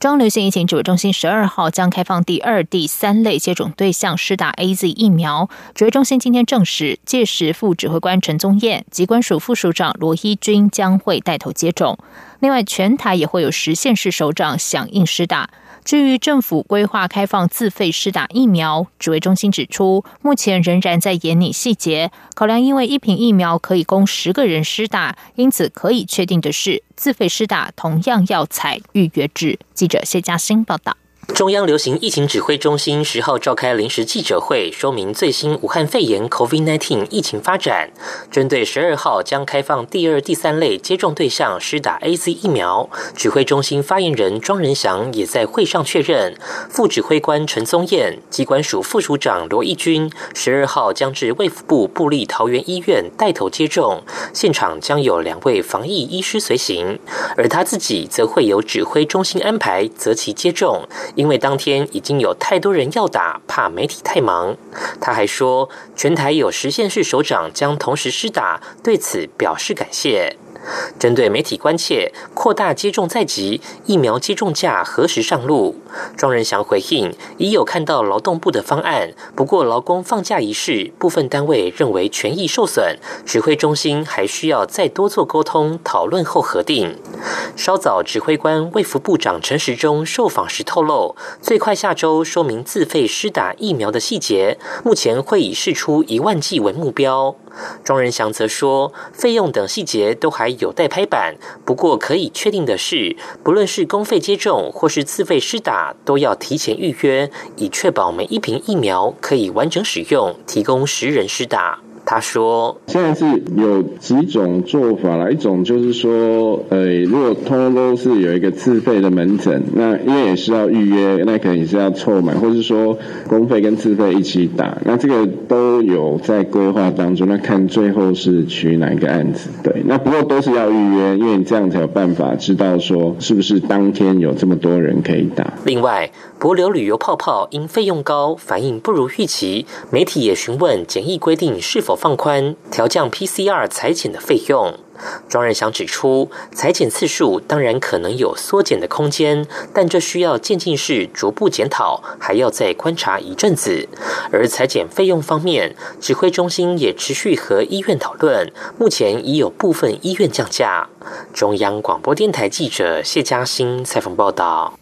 中流行疫情指挥中心十二号将开放第二、第三类接种对象施打 A Z 疫苗。指挥中心今天证实，届时副指挥官陈宗彦、机关署副署长罗一军将会带头接种。另外，全台也会有十县市首长响应施打。至于政府规划开放自费施打疫苗，指挥中心指出，目前仍然在研拟细节。考量因为一瓶疫苗可以供十个人施打，因此可以确定的是，自费施打同样要采预约制。记者谢嘉欣报道。中央流行疫情指挥中心十号召开临时记者会，说明最新武汉肺炎 （COVID-19） 疫情发展。针对十二号将开放第二、第三类接种对象施打 A Z 疫苗，指挥中心发言人庄仁祥也在会上确认，副指挥官陈宗彦、机关署副署长罗义军十二号将至卫福部布立桃园医院带头接种，现场将有两位防疫医师随行，而他自己则会由指挥中心安排择期接种。因为当天已经有太多人要打，怕媒体太忙。他还说，全台有十县市首长将同时施打，对此表示感谢。针对媒体关切扩大接种在即，疫苗接种价何时上路？庄仁祥回应，已有看到劳动部的方案，不过劳工放假一事，部分单位认为权益受损，指挥中心还需要再多做沟通讨论后核定。稍早，指挥官卫福部长陈时中受访时透露，最快下周说明自费施打疫苗的细节，目前会以试出一万剂为目标。庄仁祥则说，费用等细节都还有待拍板。不过可以确定的是，不论是公费接种或是自费施打，都要提前预约，以确保每一瓶疫苗可以完整使用，提供十人施打。他说：“现在是有几种做法啦，一种就是说，呃，如果通通都是有一个自费的门诊，那因为也是要预约，那可能也是要凑满，或是说公费跟自费一起打，那这个都有在规划当中。那看最后是取哪一个案子，对，那不过都是要预约，因为你这样才有办法知道说是不是当天有这么多人可以打。另外，博流旅游泡泡因费用高，反应不如预期，媒体也询问检疫规定是否。”放宽调降 PCR 裁剪的费用，庄仁祥指出，裁剪次数当然可能有缩减的空间，但这需要渐进式逐步检讨，还要再观察一阵子。而裁剪费用方面，指挥中心也持续和医院讨论，目前已有部分医院降价。中央广播电台记者谢嘉欣采访报道。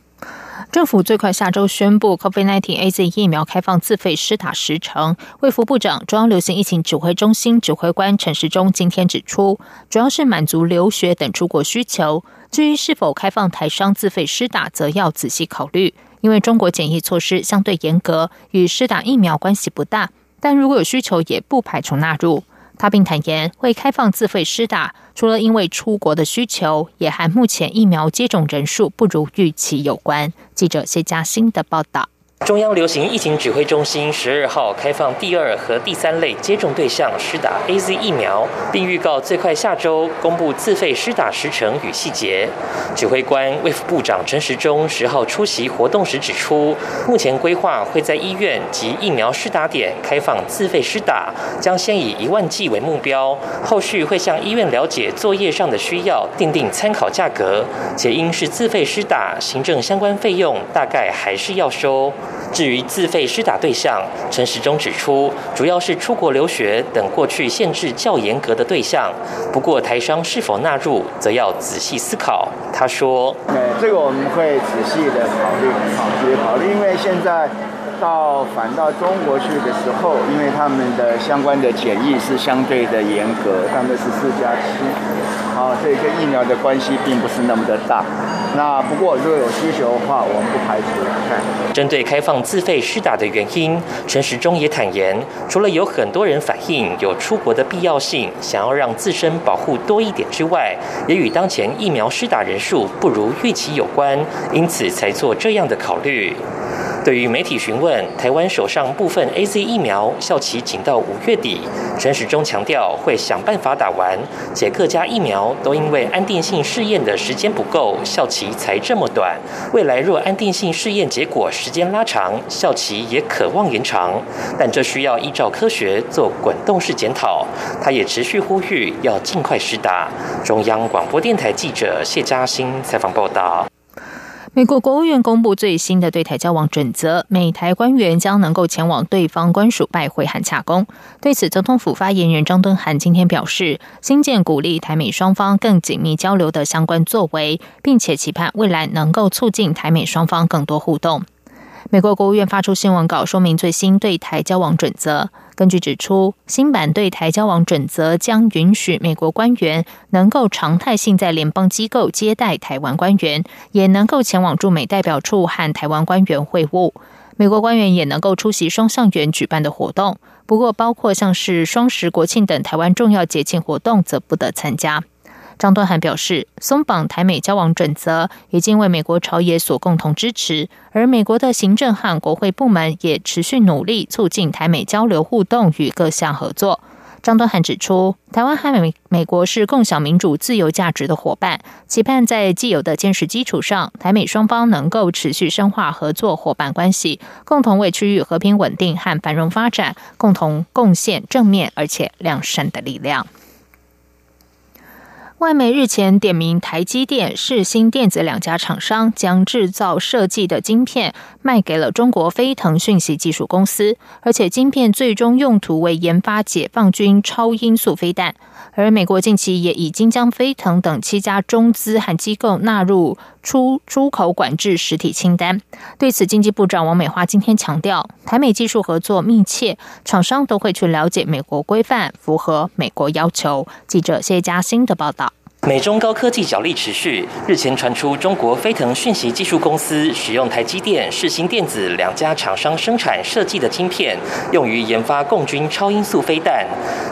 政府最快下周宣布 COVID-19 A Z 疫苗开放自费施打时程。卫福部长、中央流行疫情指挥中心指挥官陈时中今天指出，主要是满足留学等出国需求。至于是否开放台商自费施打，则要仔细考虑，因为中国检疫措施相对严格，与施打疫苗关系不大。但如果有需求，也不排除纳入。他并坦言，会开放自费施打，除了因为出国的需求，也和目前疫苗接种人数不如预期有关。记者谢嘉欣的报道。中央流行疫情指挥中心十二号开放第二和第三类接种对象施打 A Z 疫苗，并预告最快下周公布自费施打时程与细节。指挥官卫副部长陈时中十号出席活动时指出，目前规划会在医院及疫苗施打点开放自费施打，将先以一万剂为目标，后续会向医院了解作业上的需要，定定参考价格。且因是自费施打，行政相关费用大概还是要收。至于自费施打对象，陈时中指出，主要是出国留学等过去限制较严格的对象。不过台商是否纳入，则要仔细思考。他说：“对，这个我们会仔细的考虑，好，仔细考虑，因为现在到返到中国去的时候，因为他们的相关的检疫是相对的严格，他们是四加七。”啊，所以跟疫苗的关系并不是那么的大。那不过如果有需求的话，我们不排除。针对开放自费施打的原因，陈时中也坦言，除了有很多人反映有出国的必要性，想要让自身保护多一点之外，也与当前疫苗施打人数不如预期有关，因此才做这样的考虑。对于媒体询问台湾手上部分 A Z 疫苗效期仅到五月底，陈时中强调会想办法打完，且各家疫苗都因为安定性试验的时间不够，效期才这么短。未来若安定性试验结果时间拉长，效期也渴望延长，但这需要依照科学做滚动式检讨。他也持续呼吁要尽快施打。中央广播电台记者谢嘉欣采访报道。美国国务院公布最新的对台交往准则，美台官员将能够前往对方官署拜会和洽公。对此，总统府发言人张敦涵今天表示，新建鼓励台美双方更紧密交流的相关作为，并且期盼未来能够促进台美双方更多互动。美国国务院发出新闻稿，说明最新对台交往准则。根据指出，新版对台交往准则将允许美国官员能够常态性在联邦机构接待台湾官员，也能够前往驻美代表处和台湾官员会晤。美国官员也能够出席双向员举办的活动，不过包括像是双十国庆等台湾重要节庆活动，则不得参加。张敦涵表示，松绑台美交往准则已经为美国朝野所共同支持，而美国的行政和国会部门也持续努力促进台美交流互动与各项合作。张敦涵指出，台湾和美美国是共享民主自由价值的伙伴，期盼在既有的坚实基础上，台美双方能够持续深化合作伙伴关系，共同为区域和平稳定和繁荣发展共同贡献正面而且良善的力量。外媒日前点名台积电、世新电子两家厂商将制造设计的晶片卖给了中国飞腾讯息技术公司，而且晶片最终用途为研发解放军超音速飞弹。而美国近期也已经将飞腾等七家中资和机构纳入出出口管制实体清单。对此，经济部长王美花今天强调，台美技术合作密切，厂商都会去了解美国规范，符合美国要求。记者谢佳欣的报道。美中高科技角力持续，日前传出中国飞腾讯息技术公司使用台积电、世新电子两家厂商生产设计的晶片，用于研发共军超音速飞弹。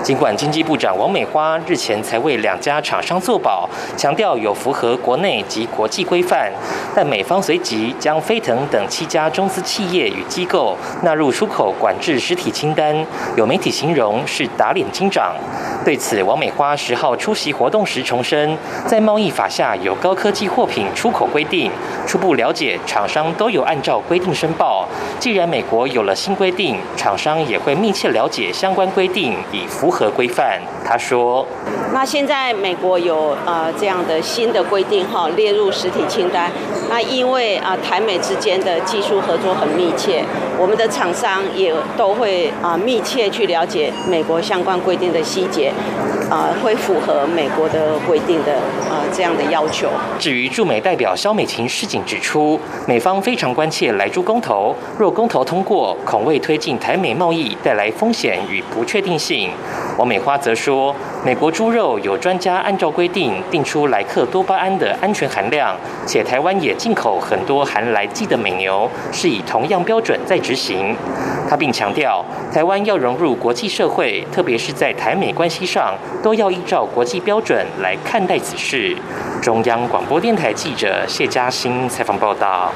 尽管经济部长王美花日前才为两家厂商作保，强调有符合国内及国际规范，但美方随即将飞腾等七家中资企业与机构纳入出口管制实体清单，有媒体形容是打脸金掌。对此，王美花十号出席活动时重申。在贸易法下有高科技货品出口规定，初步了解厂商都有按照规定申报。既然美国有了新规定，厂商也会密切了解相关规定，以符合规范。他说：“那现在美国有呃这样的新的规定哈，列入实体清单。那因为啊台美之间的技术合作很密切，我们的厂商也都会啊密切去了解美国相关规定的细节。”啊，会符合美国的规定的啊这样的要求。至于驻美代表肖美琴市警指出，美方非常关切来猪公投，若公投通过，恐为推进台美贸易带来风险与不确定性。王美花则说，美国猪肉有专家按照规定定出莱克多巴胺的安全含量，且台湾也进口很多含来剂的美牛，是以同样标准在执行。他并强调，台湾要融入国际社会，特别是在台美关系上。都要依照国际标准来看待此事。中央广播电台记者谢嘉欣采访报道。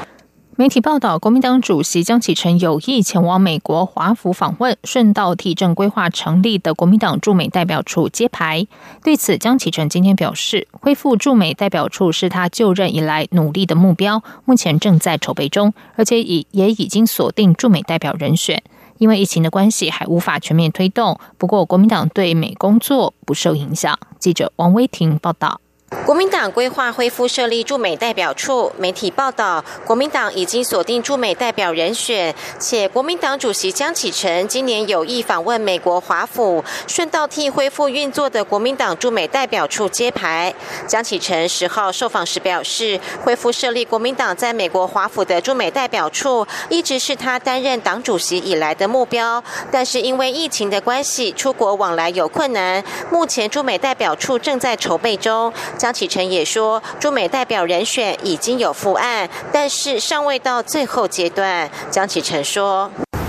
媒体报道，国民党主席江启臣有意前往美国华府访问，顺道替正规划成立的国民党驻美代表处揭牌。对此，江启臣今天表示，恢复驻美代表处是他就任以来努力的目标，目前正在筹备中，而且已也已经锁定驻美代表人选。因为疫情的关系，还无法全面推动。不过，国民党对美工作不受影响。记者王威婷报道。国民党规划恢复设立驻美代表处，媒体报道，国民党已经锁定驻美代表人选，且国民党主席江启臣今年有意访问美国华府，顺道替恢复运作的国民党驻美代表处揭牌。江启臣十号受访时表示，恢复设立国民党在美国华府的驻美代表处，一直是他担任党主席以来的目标，但是因为疫情的关系，出国往来有困难，目前驻美代表处正在筹备中。江启臣也说，驻美代表人选已经有复案，但是尚未到最后阶段。江启臣说：“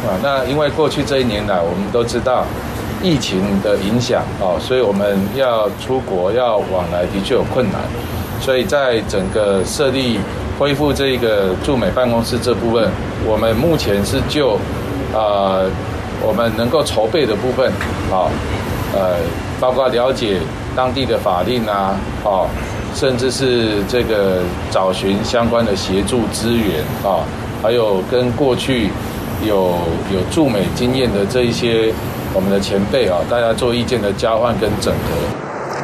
啊，那因为过去这一年来，我们都知道疫情的影响哦，所以我们要出国要往来的确有困难，所以在整个设立恢复这个驻美办公室这部分，我们目前是就呃我们能够筹备的部分，好，呃，包括了解当地的法令啊，哦，甚至是这个找寻相关的协助资源啊，还有跟过去有有驻美经验的这一些我们的前辈啊，大家做意见的交换跟整合。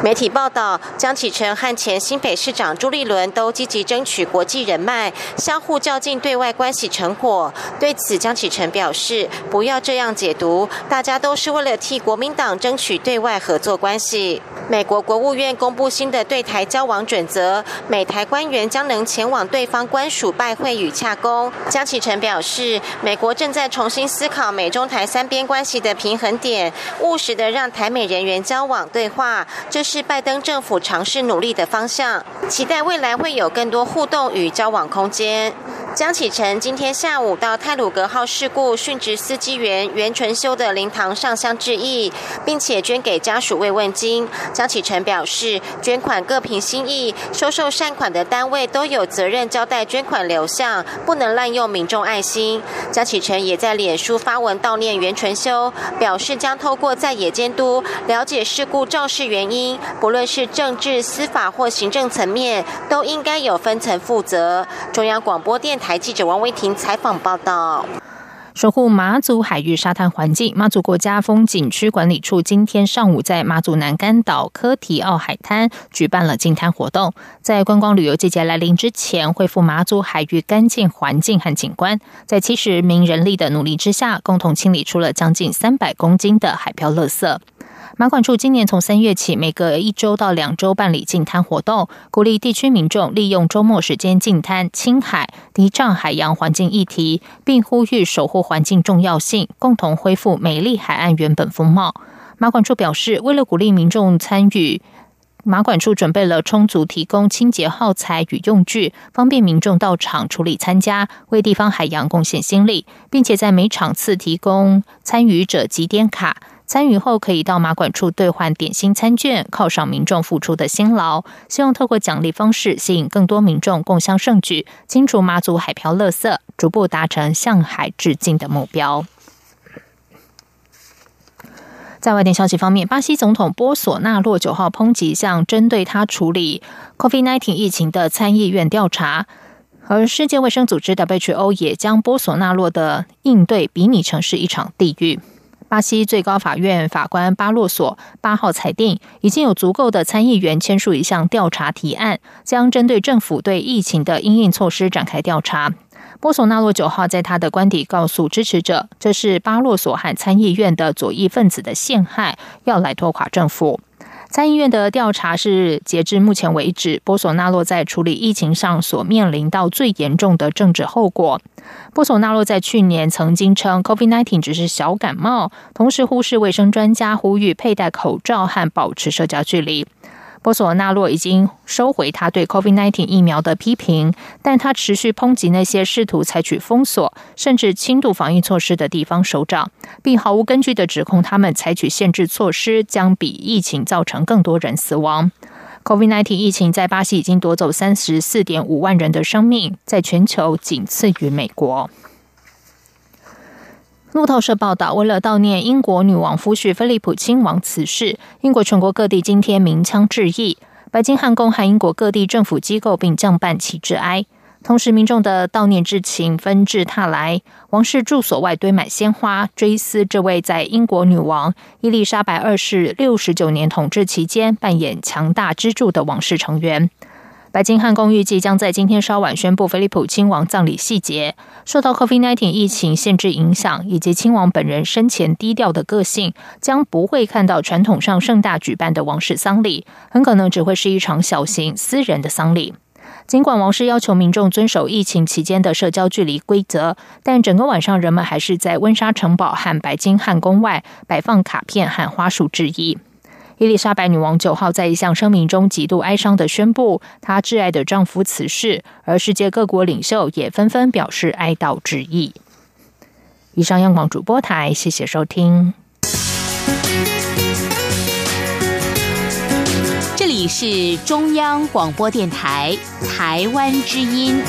媒体报道，江启臣和前新北市长朱立伦都积极争取国际人脉，相互较劲对外关系成果。对此，江启臣表示：“不要这样解读，大家都是为了替国民党争取对外合作关系。”美国国务院公布新的对台交往准则，美台官员将能前往对方官署拜会与洽公。江启臣表示：“美国正在重新思考美中台三边关系的平衡点，务实的让台美人员交往对话。”这是拜登政府尝试努力的方向，期待未来会有更多互动与交往空间。江启臣今天下午到泰鲁格号事故殉职司机员袁纯修的灵堂上香致意，并且捐给家属慰问金。江启臣表示，捐款各凭心意，收受善款的单位都有责任交代捐款流向，不能滥用民众爱心。江启臣也在脸书发文悼念袁纯修，表示将透过在野监督了解事故肇事原因，不论是政治、司法或行政层面，都应该有分层负责。中央广播电台。台记者王威婷采访报道：守护马祖海域沙滩环境，马祖国家风景区管理处今天上午在马祖南干岛科提奥海滩举办了净滩活动，在观光旅游季节来临之前，恢复马祖海域干净环境和景观。在七十名人力的努力之下，共同清理出了将近三百公斤的海漂垃圾。马管处今年从三月起，每隔一周到两周办理净滩活动，鼓励地区民众利用周末时间净滩清海，提倡海洋环境议题，并呼吁守护环境重要性，共同恢复美丽海岸原本风貌。马管处表示，为了鼓励民众参与，马管处准备了充足提供清洁耗材与用具，方便民众到场处理参加，为地方海洋贡献心力，并且在每场次提供参与者几点卡。参与后可以到马管处兑换点心餐券，犒赏民众付出的辛劳。希望透过奖励方式，吸引更多民众共襄盛举，清除马祖海漂垃圾，逐步达成向海致敬的目标。在外电消息方面，巴西总统波索纳洛九号抨击向针对他处理 COVID-19 疫情的参议院调查，而世界卫生组织 WHO 也将波索纳洛的应对比拟成是一场地狱。巴西最高法院法官巴洛索八号裁定，已经有足够的参议员签署一项调查提案，将针对政府对疫情的应应措施展开调查。波索纳洛九号在他的官邸告诉支持者，这是巴洛索和参议院的左翼分子的陷害，要来拖垮政府。参议院的调查是截至目前为止，波索纳洛在处理疫情上所面临到最严重的政治后果。波索纳洛在去年曾经称 COVID-19 只是小感冒，同时忽视卫生专家呼吁佩戴口罩和保持社交距离。波索纳洛已经收回他对 COVID-19 疫苗的批评，但他持续抨击那些试图采取封锁甚至轻度防疫措施的地方首长，并毫无根据的指控他们采取限制措施将比疫情造成更多人死亡。COVID-19 疫情在巴西已经夺走三十四点五万人的生命，在全球仅次于美国。路透社报道，为了悼念英国女王夫婿菲利普亲王辞世，英国全国各地今天鸣枪致意。白金汉宫和英国各地政府机构并降半旗致哀。同时，民众的悼念之情纷至沓来，王室住所外堆满鲜花，追思这位在英国女王伊丽莎白二世六十九年统治期间扮演强大支柱的王室成员。白金汉宫预计将在今天稍晚宣布菲利普亲王葬礼细节。受到 COVID-19 疫情限制影响，以及亲王本人生前低调的个性，将不会看到传统上盛大举办的王室丧礼，很可能只会是一场小型私人的丧礼。尽管王室要求民众遵守疫情期间的社交距离规则，但整个晚上人们还是在温莎城堡和白金汉宫外摆放卡片和花束致意。伊丽莎白女王九号在一项声明中极度哀伤的宣布，她挚爱的丈夫辞世，而世界各国领袖也纷纷表示哀悼之意。以上，央广主播台，谢谢收听。这里是中央广播电台台湾之音。